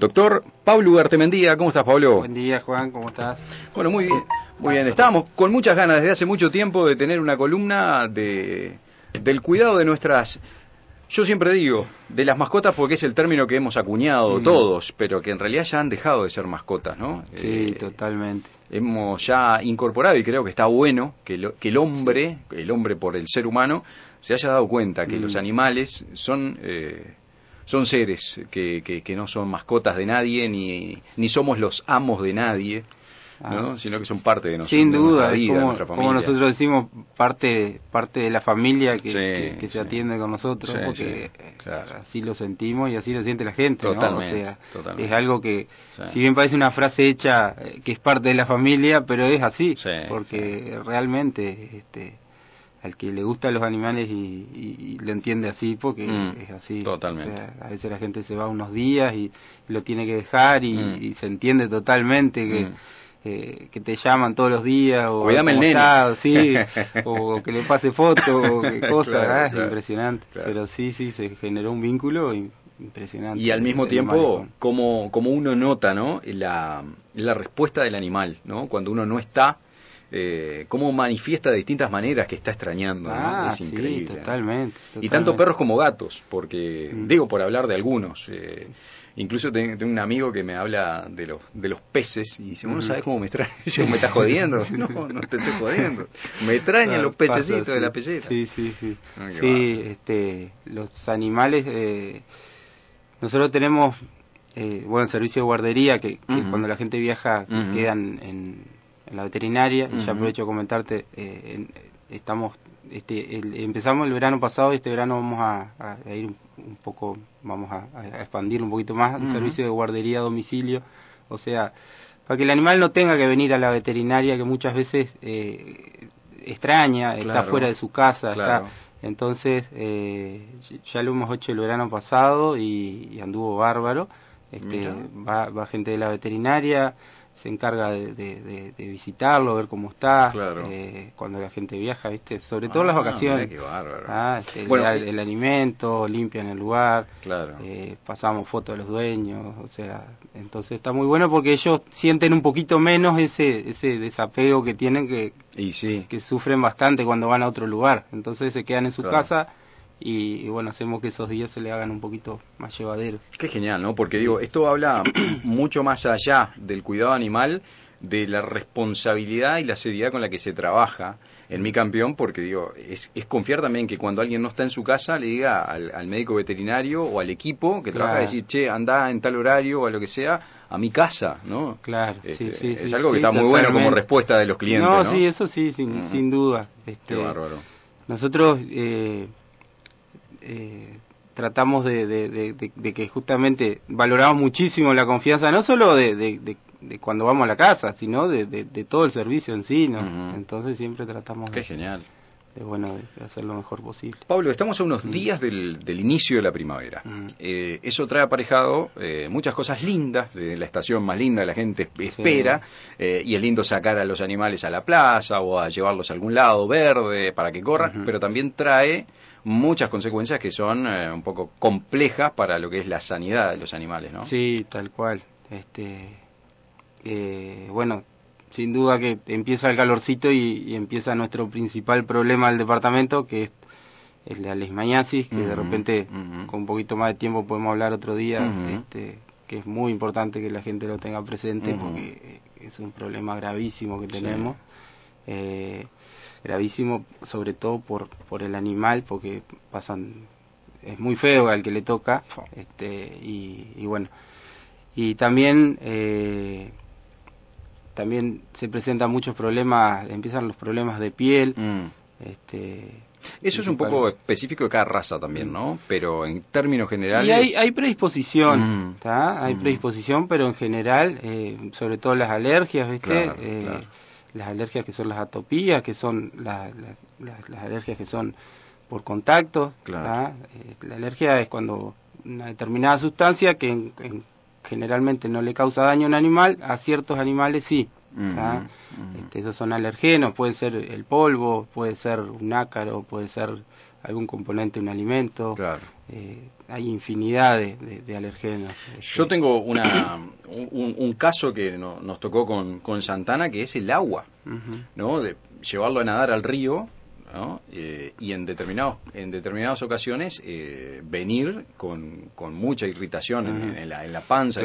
Doctor Pablo Mendía, ¿cómo estás, Pablo? Buen día, Juan, ¿cómo estás? Bueno, muy bien, muy bien. Estábamos con muchas ganas desde hace mucho tiempo de tener una columna de, del cuidado de nuestras yo siempre digo, de las mascotas porque es el término que hemos acuñado Mm. todos, pero que en realidad ya han dejado de ser mascotas, ¿no? Sí, Eh, totalmente. hemos ya incorporado y creo que está bueno que, lo- que el hombre, el hombre por el ser humano, se haya dado cuenta que Mm. los animales son eh, son seres que, que, que no son mascotas de nadie ni, ni somos los amos de nadie, ¿no? Ah, sino que son parte de nosotros. Sin duda, vida, de como, como nosotros decimos, parte, parte de la familia que, Sí, que- que sí. se atiende con nosotros, Sí, porque claro. así lo sentimos y así lo siente la gente, ¿no? Totalmente, O sea, totalmente. es algo que, si bien parece una frase hecha eh, que es parte de la familia, pero es así, Sí, porque realmente este, al que le gustan los animales y, y- y lo entiende así, porque Mm, es así. totalmente. O sea, a veces la gente se va unos días y lo tiene que dejar y, Mm. y se entiende totalmente que... Mm. eh, que te llaman todos los días o Cuídame el nene. sí, o que le pase foto o qué cosa, Claro, ah, claro, impresionante. claro. Pero sí, sí, se generó un vínculo im- impresionante. Y al mismo tiempo, como, como uno nota, ¿no? La, la respuesta del animal, ¿no? Cuando uno no está, eh, cómo manifiesta de distintas maneras que está extrañando. Ah, es sí, increíble. totalmente, Y tanto perros como gatos, porque, Mm. digo, por hablar de algunos, eh, incluso ten- tengo un amigo que me habla de los, de los peces y dice, ¿vos no Ujú. sabés cómo me extraña? Yo, ¿me estás jodiendo? No, no te estoy jodiendo. Me extrañan los pececitos de la pecera. Sí, sí, sí. Ay, Sí, este, los animales, eh, nosotros tenemos, eh, bueno, el servicio de guardería que, cuando la gente viaja quedan en, en la veterinaria, y ya aprovecho a comentarte, eh, en- estamos, este, el- empezamos el verano pasado y este verano vamos a, a- a ir un, un poco, vamos a, a expandir un poquito más el servicio de guardería a domicilio, o sea, para que el animal no tenga que venir a la veterinaria que muchas veces eh, extraña, está fuera de su casa, Claro. está entonces eh, ya lo hemos hecho el verano pasado y, y anduvo bárbaro este, va, va gente de la veterinaria se encarga de, de- de- de visitarlo ver cómo está Claro. eh, cuando la gente viaja viste sobre todo en las Ah, vacaciones qué bárbaro. Ah, este, Bueno, eh, el alimento limpian el lugar Claro. eh, pasamos fotos de los dueños, o sea, entonces está muy bueno porque ellos sienten un poquito menos ese ese desapego que tienen que, Y sí. que sufren bastante cuando van a otro lugar, entonces se quedan en su Claro. casa y, y bueno, hacemos que esos días se le hagan un poquito más llevaderos. Qué genial, ¿no? Porque digo, esto habla mucho más allá del cuidado animal, de la responsabilidad y la seriedad con la que se trabaja en mi campeón, porque digo, es, es confiar también que cuando alguien no está en su casa le diga al, al médico veterinario o al equipo que trabaja, Claro. decir, che, anda en tal horario o a lo que sea, a mi casa, ¿no? Claro, Este, sí, sí, es algo que sí, está muy bueno como respuesta de los clientes, ¿no? No, sí, eso sí, sin, Ujú. sin duda. Qué Este, bárbaro. nosotros eh, eh, tratamos de, de- de- de- de que justamente valoramos muchísimo la confianza, no solo de, de- de- de cuando vamos a la casa, sino de, de- de todo el servicio en sí, ¿no? Entonces siempre tratamos Qué de, genial. de, bueno, de hacer lo mejor posible. Pablo, estamos a unos días del, del inicio de la primavera. Mm. Eh, eso trae aparejado eh, muchas cosas lindas, de la estación más linda, la gente espera, eh, y es lindo sacar a los animales a la plaza o a llevarlos a algún lado verde para que corran, pero también trae muchas consecuencias que son eh, un poco complejas para lo que es la sanidad de los animales, ¿no? Sí, tal cual. Este, eh, bueno, sin duda que empieza el calorcito y, y empieza nuestro principal problema del departamento, que es, es la leishmaniasis, que de repente con un poquito más de tiempo podemos hablar otro día, este, que es muy importante que la gente lo tenga presente porque es un problema gravísimo que Sí. tenemos. Eh, gravísimo sobre todo por, por el animal, porque pasan es muy feo al que le toca este y, y bueno y también eh, también se presentan muchos problemas empiezan los problemas de piel Mm. este Eso es un poco específico de cada raza también, ¿no? Pero en términos generales... y hay, hay predisposición Mm. ¿tá? hay Mm. predisposición pero en general eh, sobre todo las alergias viste Claro, Eh, claro. Las alergias que son las atopías que son la- la- la- las alergias que son por contacto Claro. ¿tá? Eh, la alergia es cuando una determinada sustancia que en- en- generalmente no le causa daño a un animal a ciertos animales sí Ujú, ¿tá? ujú. Este, esos son alergenos puede ser el polvo puede ser un ácaro puede ser algún componente de un alimento. Claro. Eh, hay infinidad de, de, alergenos. Yo tengo una, un, caso que nos tocó con, con, Santana, que es el agua, ¿no? De llevarlo a nadar al río ¿no? Eh, y en determinados en determinadas ocasiones eh, venir con, con, mucha irritación en, la, en, la, panza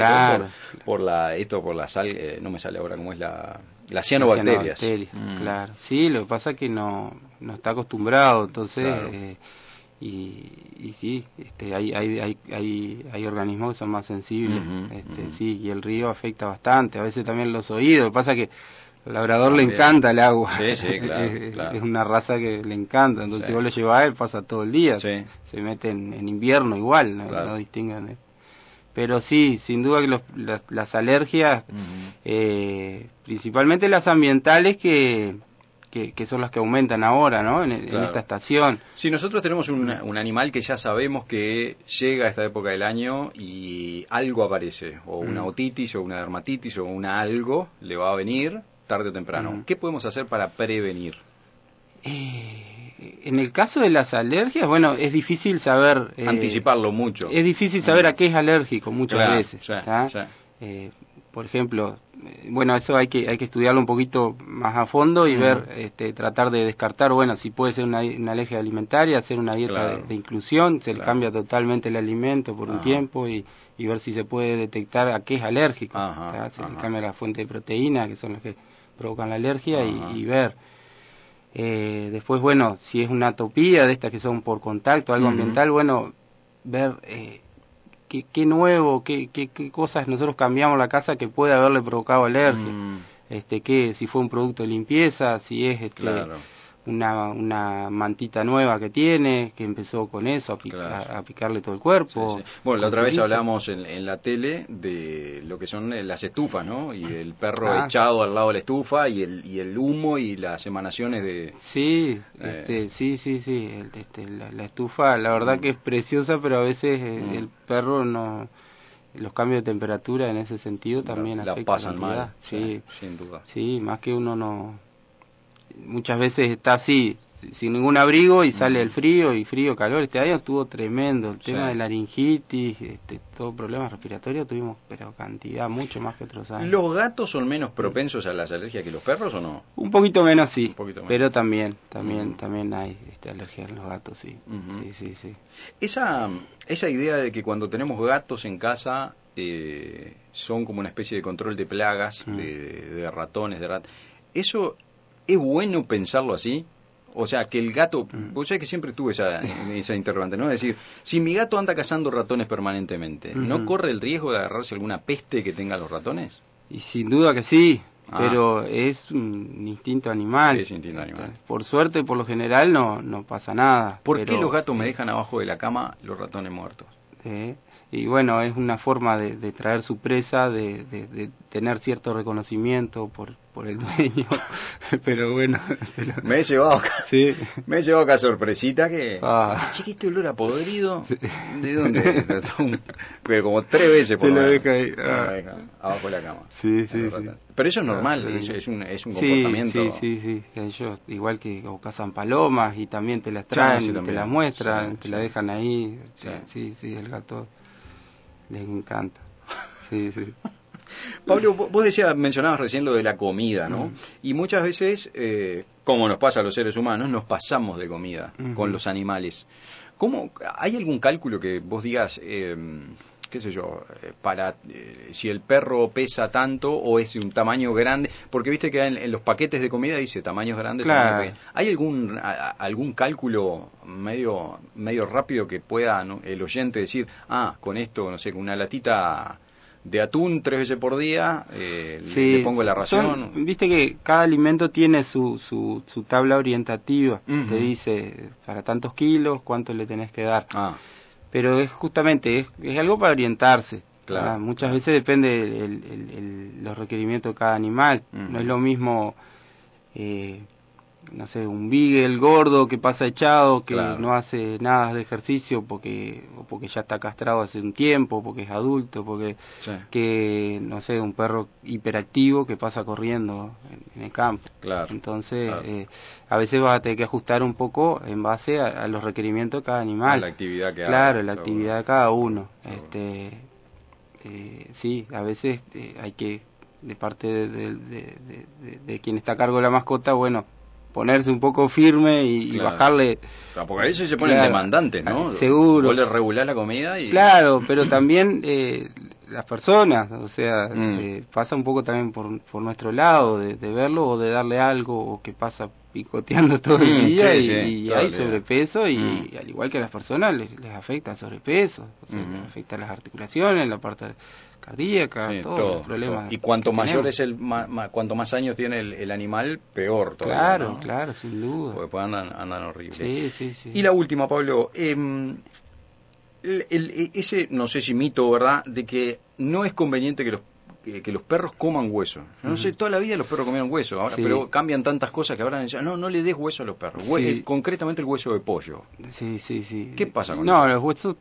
por, la esto por la sal eh, no me sale ahora cómo es la las cianobacterias, mm. claro. Sí lo que pasa es que no no está acostumbrado entonces y, y sí este hay, hay, hay, hay, hay organismos que son más sensibles este, sí y el río afecta bastante a veces también los oídos lo que pasa es que al labrador le encanta el agua. Sí, sí, claro, es, una raza que le encanta. Entonces, si vos lo llevas a él, pasa todo el día. Se mete en, invierno igual, no, distinguen. ¿eh? Pero sí, sin duda que las, alergias, eh, principalmente las ambientales que, que, son las que aumentan ahora, ¿no? En, esta estación. Si nosotros tenemos un, un, animal que ya sabemos que llega a esta época del año y algo aparece, o una mm. otitis, o una dermatitis, o una algo, le va a venir, tarde o temprano. ¿Qué podemos hacer para prevenir? Eh, en el caso de las alergias, bueno, es difícil saber... Eh, Anticiparlo mucho. Es difícil saber a qué es alérgico muchas veces. Eh, por ejemplo, bueno, eso hay que, hay que estudiarlo un poquito más a fondo y ver, este, tratar de descartar, bueno, si puede ser una, alergia alimentaria, hacer una dieta de, inclusión, se cambia totalmente el alimento por un tiempo y, ver si se puede detectar a qué es alérgico. se le cambia la fuente de proteína, que son las que provocan la alergia y, ver. Eh, después, bueno, si es una atopía de estas que son por contacto, algo ambiental, bueno, ver eh, qué, qué, nuevo, qué, qué, qué, cosas nosotros cambiamos la casa que puede haberle provocado alergia. Mm. Este, que si fue un producto de limpieza, si es este, una, una mantita nueva que tiene, que empezó con eso, a, picarle todo el cuerpo. Bueno, la otra vez hablamos en, la tele de lo que son las estufas, ¿no? Y el perro ah. echado al lado de la estufa y el, y el humo y las emanaciones de... Sí, eh, este, sí, sí, sí, este, la, estufa la verdad mm. que es preciosa, pero a veces eh, mm. el perro no los cambios de temperatura en ese sentido también la, afectan pasan mal sí, sin duda sí más que uno no muchas veces está así, sin ningún abrigo y sale el frío y frío, calor. Este año estuvo tremendo. El tema de laringitis, este, todo problemas respiratorios tuvimos, pero cantidad, mucho más que otros años. ¿Los gatos son menos propensos a las alergias que los perros o no? Un poquito menos, sí. Pero también, también, también hay este, alergia en los gatos, sí. Sí, sí, sí. Esa, esa idea de que cuando tenemos gatos en casa eh, son como una especie de control de plagas, de, ratones, de rat. ¿Eso ¿Es bueno pensarlo así? O sea, que el gato, vos sabés que siempre tuve esa, esa interrogante, ¿no? Es decir, si mi gato anda cazando ratones permanentemente, ¿no corre el riesgo de agarrarse alguna peste que tengan los ratones? Y sin duda que sí, ah. pero es un instinto animal. es instinto animal. Por suerte, por lo general, no, no pasa nada. ¿Por qué los gatos me dejan abajo de la cama los ratones muertos? Eh, y bueno, es una forma de, de traer su presa, de, de, tener cierto reconocimiento por, por el dueño, pero bueno. Me he llevado acá, sí. me he llevado acá sorpresita que, ah. chiquito olor a podrido, ¿de dónde? pero como tres veces por Te lo deja ahí. Ah. abajo de la cama. Sí, sí, sí. Pero eso es normal, ah, es, un, es un comportamiento. Sí, sí, sí, ellos igual que o cazan palomas y también te las traen, te las muestran, te las dejan ahí, sí, sí, el gato les encanta. Sí, sí. Pablo, vos decías, mencionabas recién lo de la comida, ¿no? Y muchas veces, eh, como nos pasa a los seres humanos, nos pasamos de comida con los animales. ¿Cómo, ¿Hay algún cálculo que vos digas, eh, qué sé yo, eh, para si el perro pesa tanto o es de un tamaño grande? Porque viste que en, los paquetes de comida dice tamaños grandes. Claro. ¿Hay algún algún cálculo medio medio rápido que pueda el oyente decir, ah, con esto, no sé, con una latita de atún tres veces por día, eh, le pongo la ración. Viste que cada alimento tiene su, su, su tabla orientativa, te dice para tantos kilos cuánto le tenés que dar. Ah. Pero es justamente, es, es algo para orientarse. Claro. Muchas veces depende el, los requerimientos de cada animal. No es lo mismo eh, no sé, un beagle gordo que pasa echado, que Claro. no hace nada de ejercicio porque, o porque ya está castrado hace un tiempo, porque es adulto, porque Sí. que, no sé, un perro hiperactivo que pasa corriendo en, en el campo. Claro. Entonces, claro. eh, a veces vas a tener que ajustar un poco en base a, a los requerimientos de cada animal. A la actividad que Claro, haga, la seguro. actividad de cada uno. Seguro. Este, eh, sí, a veces eh, hay que, de parte de, de- de- de- de quien está a cargo de la mascota, bueno, ponerse un poco firme y, y Claro. bajarle. Ah, Porque a veces se ponen Claro. demandantes, ¿no? Ah, seguro. Vos le regulás la comida y... Claro, pero también eh, las personas, o sea, Mm. eh, pasa un poco también por, por nuestro lado, de, de verlo o de darle algo o que pasa picoteando todo el Mm, día sí, y, sí, y hay sobrepeso y, Mm. al igual que a las personas les, les afecta el sobrepeso, o sea, Ujú. les afecta las articulaciones, la parte cardíaca, Sí, todos todo, los problemas. todo. Y cuanto mayor tenemos. es el, ma- ma- cuanto más años tiene el, el animal, peor todavía. Claro, ¿no? claro, sin duda. Porque pues andan, andan horrible. Y la última, Pablo. em, el- el- ese, no sé si mito, ¿verdad? De que no es conveniente que los que, que los perros coman hueso. Yo No sé, toda la vida los perros comían hueso, ahora, Sí. pero cambian tantas cosas que ahora dicen, no, no le des hueso a los perros. Sí. eh, concretamente el hueso de pollo. Sí, sí, sí. ¿Qué pasa con No, eso? los huesos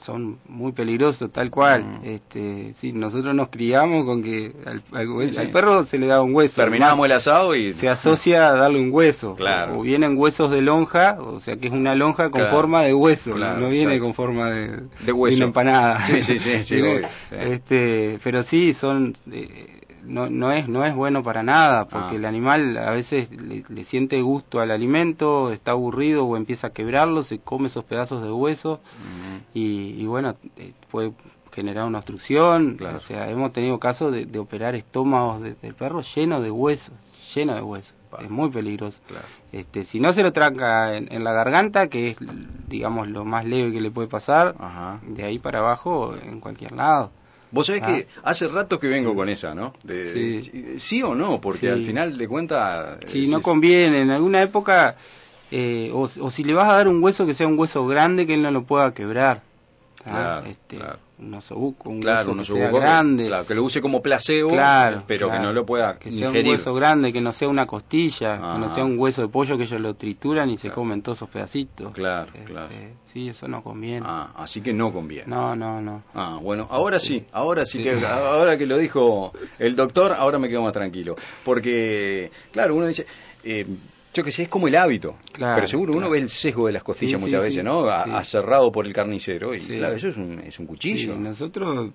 son muy peligrosos, tal cual. Mm. Este, sí, nosotros nos criamos con que al, al Sí. al perro se le da un hueso. Terminábamos el asado y... se asocia a darle un hueso. Claro. O vienen huesos de lonja, o sea que es una lonja con Claro. forma de hueso, no- Claro, no viene con forma de, De hueso. una empanada. Sí, sí, sí, sí, Viene- obvio, sí. Este, pero sí, son... eh, no, no es no es bueno para nada porque Ah. el animal a veces le, le siente gusto al alimento está aburrido o empieza a quebrarlo se come esos pedazos de hueso y, y bueno, eh, puede generar una obstrucción. Claro. O sea, hemos tenido casos de, de operar estómagos de, del perro lleno de huesos, lleno de huesos. Es muy peligroso. Claro. Este, si no se lo tranca en, en la garganta, que es, digamos, lo más leve que le puede pasar, Ajá. de ahí para abajo, en cualquier lado. Vos sabés Ah. que hace rato que vengo con esa, ¿no? De- Sí. sí o no, porque Sí. al final de cuentas... Si es- no es- conviene, en alguna época, eh, o, o si le vas a dar un hueso que sea un hueso grande que él no lo pueda quebrar. ¿ah? Claro, este, claro. Un osobuco, un Claro, hueso un que osobuco sea que- grande. claro, que lo use como placebo, Claro, pero que claro. no lo pueda que sea ingerir. un hueso grande, que no sea una costilla, que no Ajá. sea un hueso de pollo que ellos lo trituran y se comen todos esos pedacitos. Claro, Este, claro. Sí, eso no conviene. Ah, así que no conviene. No, no, no. Ah, bueno, ahora sí, ahora sí, Sí. que ahora que lo dijo el doctor, ahora me quedo más tranquilo, porque claro, uno dice, eh, yo que sé, es como el hábito, Claro, pero seguro uno ve el sesgo de las costillas Sí, muchas sí, veces, sí, ¿no? Sí. Aserrado por el carnicero y Sí. claro, eso es un, es un cuchillo. Sí, nosotros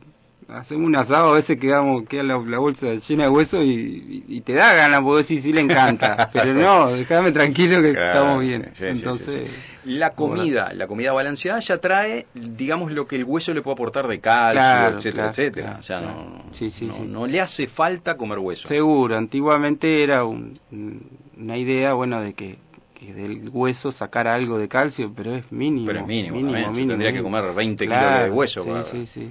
hacemos un asado, a veces quedamos, queda la, la bolsa llena de hueso y, y- y te da ganas, porque decir sí le encanta, pero no, déjame tranquilo que Claro, estamos bien. sí, sí, sí, Entonces, sí, sí. La comida, la comida balanceada ya trae, digamos, lo que el hueso le puede aportar de calcio, Claro, etcétera, claro, etcétera. o sea, no, Sí, sí, no, sí. no le hace falta comer hueso. seguro, antiguamente era un- una idea, bueno, de que, que del hueso sacar algo de calcio, pero es mínimo. Pero es mínimo, se tendría que comer 20 kilos Claro, de hueso Sí, para- sí, sí.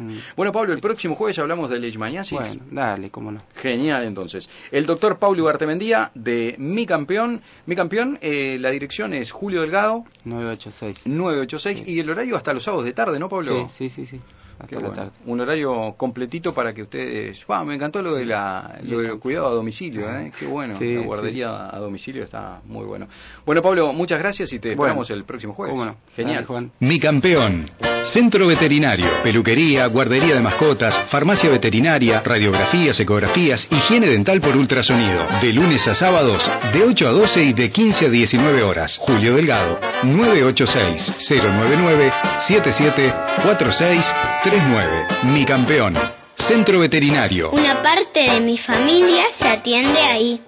Mm. Bueno, Pablo, el próximo jueves hablamos del leishmaniasis. Bueno, dale, cómo no. Genial, entonces. El doctor Paulo Bartemendía de Mi Campeón. Mi Campeón, eh, la dirección es Julio Delgado, 986. 986, y el horario hasta los sábados de tarde, ¿no, Pablo? Sí, sí, sí, sí. Qué Hasta la bueno. tarde. Un horario completito para que ustedes... Ah, me encantó lo, de la, lo del cuidado a domicilio, ¿eh? Qué bueno. Sí, la guardería a domicilio está muy bueno. Bueno, Pablo, muchas gracias y te Bueno, esperamos el próximo jueves. Cómo no. Genial. Dale, Juan. Mi campeón. Centro veterinario, peluquería, guardería de mascotas, farmacia veterinaria, radiografías, ecografías, higiene dental por ultrasonido. De lunes a sábados, de 8 a 12 y de 15 a 19 horas. Julio Delgado, 986-099-774639. Mi campeón. Centro veterinario. Una parte de mi familia se atiende ahí.